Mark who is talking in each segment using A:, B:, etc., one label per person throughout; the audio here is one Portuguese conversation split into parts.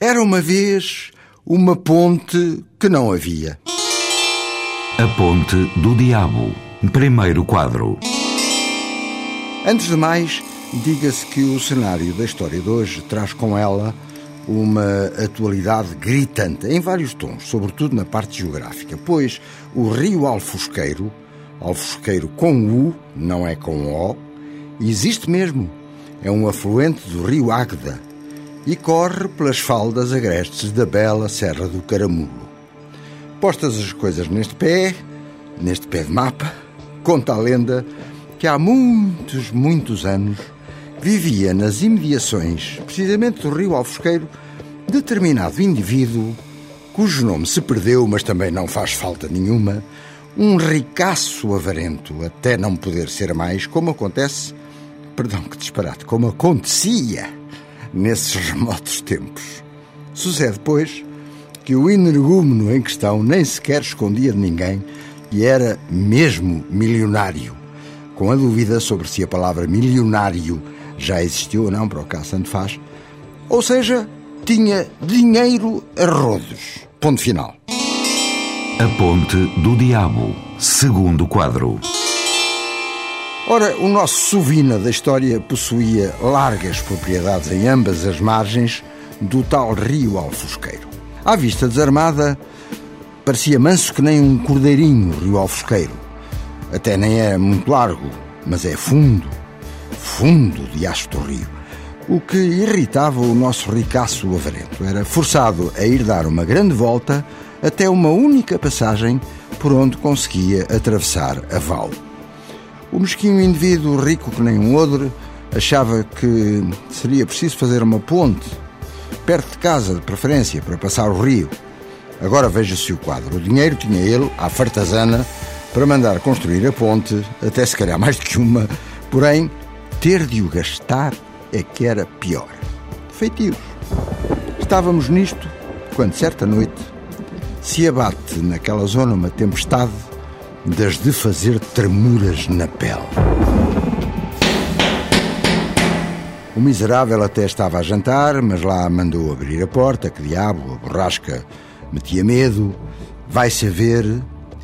A: Era uma vez uma ponte que não havia.
B: A Ponte do Diabo. Primeiro quadro.
A: Antes de mais, diga-se que o cenário da história de hoje traz com ela uma atualidade gritante em vários tons, sobretudo na parte geográfica, pois o rio Alfosqueiro, Alfosqueiro com U, não é com O, existe mesmo. É um afluente do rio Águeda e corre pelas faldas agrestes da bela Serra do Caramulo. Postas as coisas neste pé, neste pé de mapa, conta a lenda que há muitos, muitos anos vivia nas imediações, precisamente do rio Alfosqueiro, determinado indivíduo cujo nome se perdeu, mas também não faz falta nenhuma, um ricaço avarento, até não poder ser mais, como acontece, perdão que disparate, como acontecia nesses remotos tempos. Sucede, pois, que o energúmeno em questão nem sequer escondia de ninguém e era mesmo milionário, com a dúvida sobre se a palavra milionário já existiu ou não, para o caso tanto faz, ou seja, tinha dinheiro a rodos. Ponto final.
B: A Ponte do Diabo. Segundo quadro.
A: Ora, o nosso Sovina da história possuía largas propriedades em ambas as margens do tal rio Alfosqueiro. À vista desarmada, parecia manso que nem um cordeirinho o rio Alfosqueiro. Até nem é muito largo, mas é fundo, fundo de do rio. O que irritava o nosso ricaço avarento era forçado a ir dar uma grande volta até uma única passagem por onde conseguia atravessar a val. O mesquinho indivíduo, rico que nem um odre, achava que seria preciso fazer uma ponte, perto de casa, de preferência, para passar o rio. Agora veja-se o quadro. O dinheiro tinha ele, à fartazana, para mandar construir a ponte, até se calhar mais do que uma, porém, ter de o gastar é que era pior. Feitios. Estávamos nisto quando, certa noite, se abate naquela zona uma tempestade das de fazer tremuras na pele. O miserável até estava a jantar, mas lá mandou abrir a porta, que diabo, a borrasca metia medo. Vai saber,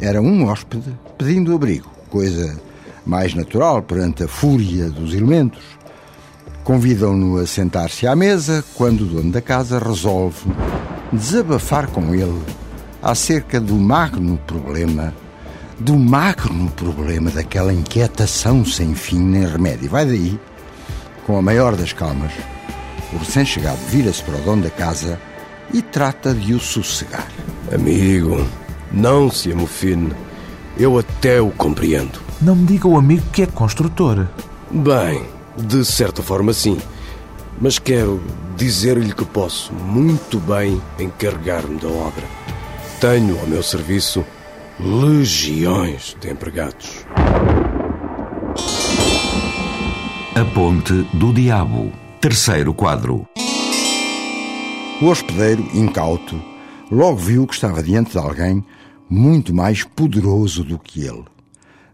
A: era um hóspede pedindo abrigo, coisa mais natural perante a fúria dos elementos. Convidam-no a sentar-se à mesa quando o dono da casa resolve desabafar com ele acerca do magno problema do magno problema daquela inquietação sem fim nem remédio. Vai daí, com a maior das calmas, o recém-chegado vira-se para o dono da casa e trata de o sossegar.
C: Amigo, não se amofine. Eu até o compreendo.
D: Não me diga o amigo que é construtor.
C: Bem, de certa forma sim. Mas quero dizer-lhe que posso muito bem encarregar-me da obra. Tenho ao meu serviço legiões de empregados.
B: A Ponte do Diabo. Terceiro quadro.
A: O hospedeiro, incauto, logo viu que estava diante de alguém muito mais poderoso do que ele.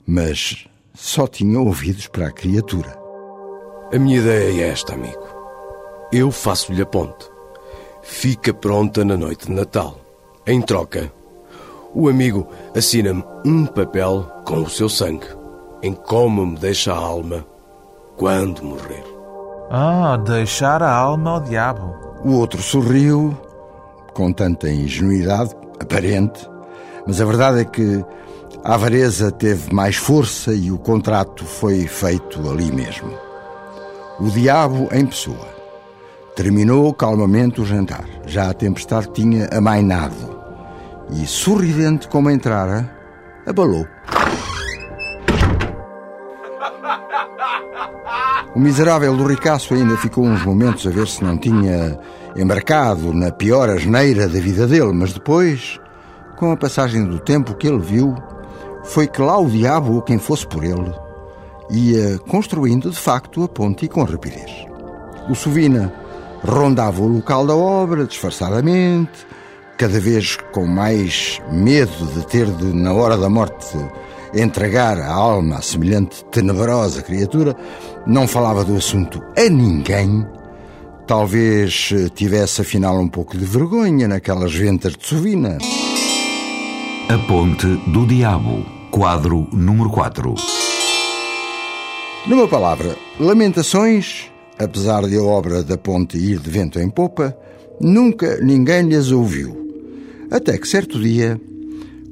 A: Mas só tinha ouvidos para a criatura.
C: A minha ideia é esta, amigo. Eu faço-lhe a ponte. Fica pronta na noite de Natal. Em troca, o amigo assina-me um papel com o seu sangue, em como me deixa a alma quando morrer.
D: Ah, deixar a alma ao diabo.
A: O outro sorriu, com tanta ingenuidade aparente, mas a verdade é que a avareza teve mais força e o contrato foi feito ali mesmo. O diabo em pessoa. Terminou calmamente o jantar. Já a tempestade tinha amainado e, sorridente como entrara, abalou. O miserável do ricaço ainda ficou uns momentos a ver se não tinha embarcado na pior asneira da vida dele, mas depois, com a passagem do tempo, o que ele viu foi que lá o diabo, ou quem fosse por ele, ia construindo de facto a ponte e com rapidez. O Sovina rondava o local da obra disfarçadamente, cada vez com mais medo de ter de, na hora da morte, entregar a alma a semelhante tenebrosa criatura, não falava do assunto a ninguém. Talvez eh, tivesse afinal um pouco de vergonha naquelas ventas de Sovina.
B: A Ponte do Diabo, quadro número 4.
A: Numa palavra, Lamentações, apesar de a obra da ponte ir de vento em popa, nunca ninguém lhes ouviu. Até que certo dia,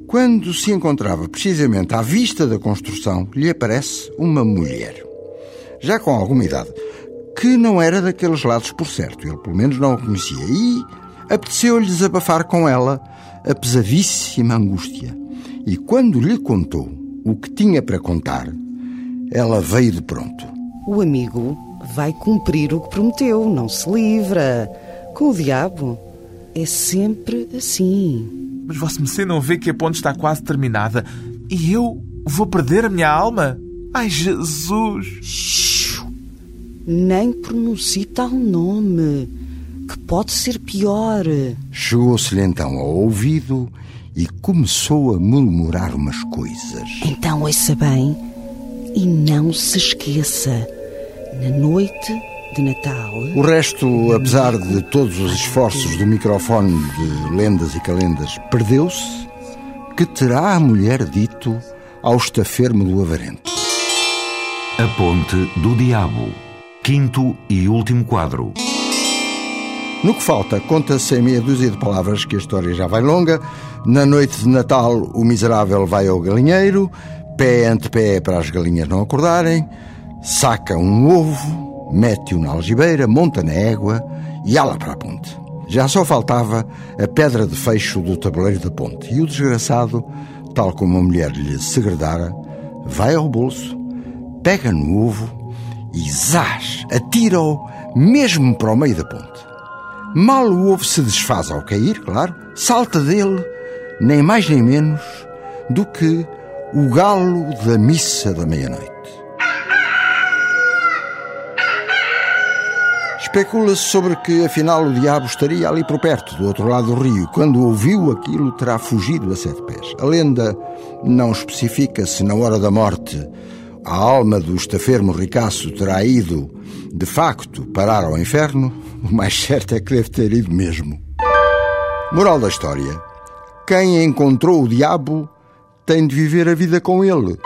A: quando se encontrava precisamente à vista da construção, lhe aparece uma mulher, já com alguma idade, que não era daqueles lados por certo, ele pelo menos não a conhecia, e apeteceu-lhe desabafar com ela a pesadíssima angústia. E quando lhe contou o que tinha para contar, ela veio de pronto.
E: O amigo vai cumprir o que prometeu, não se livra. Com o diabo é sempre assim.
D: Mas Vossa Mercê não vê que a ponte está quase terminada e eu vou perder a minha alma? Ai, Jesus!
E: Shhh. Nem pronuncie tal nome, que pode ser pior.
A: Chegou-se-lhe então ao ouvido e começou a murmurar umas coisas.
E: Então ouça bem e não se esqueça, na noite de Natal.
A: O resto, apesar de todos os esforços do microfone de lendas e calendas, perdeu-se. Que terá a mulher dito ao estafermo do avarento?
B: A Ponte do Diabo, quinto e último quadro.
A: No que falta, conta-se em meia dúzia de palavras que a história já vai longa. Na noite de Natal, o miserável vai ao galinheiro, pé ante pé para as galinhas não acordarem, saca um ovo, mete-o na algibeira, monta na égua e ala para a ponte. Já só faltava a pedra de fecho do tabuleiro da ponte. E o desgraçado, tal como a mulher lhe segredara, vai ao bolso, pega no ovo e zás, atira-o mesmo para o meio da ponte. Mal o ovo se desfaz ao cair, claro, salta dele, nem mais nem menos, do que o galo da missa da meia-noite. Especula-se sobre que, afinal, o diabo estaria ali por perto, do outro lado do rio. Quando ouviu aquilo, terá fugido a sete pés. A lenda não especifica se, na hora da morte, a alma do estafermo ricaço terá ido, de facto, parar ao inferno. O mais certo é que deve ter ido mesmo. Moral da história: quem encontrou o diabo tem de viver a vida com ele.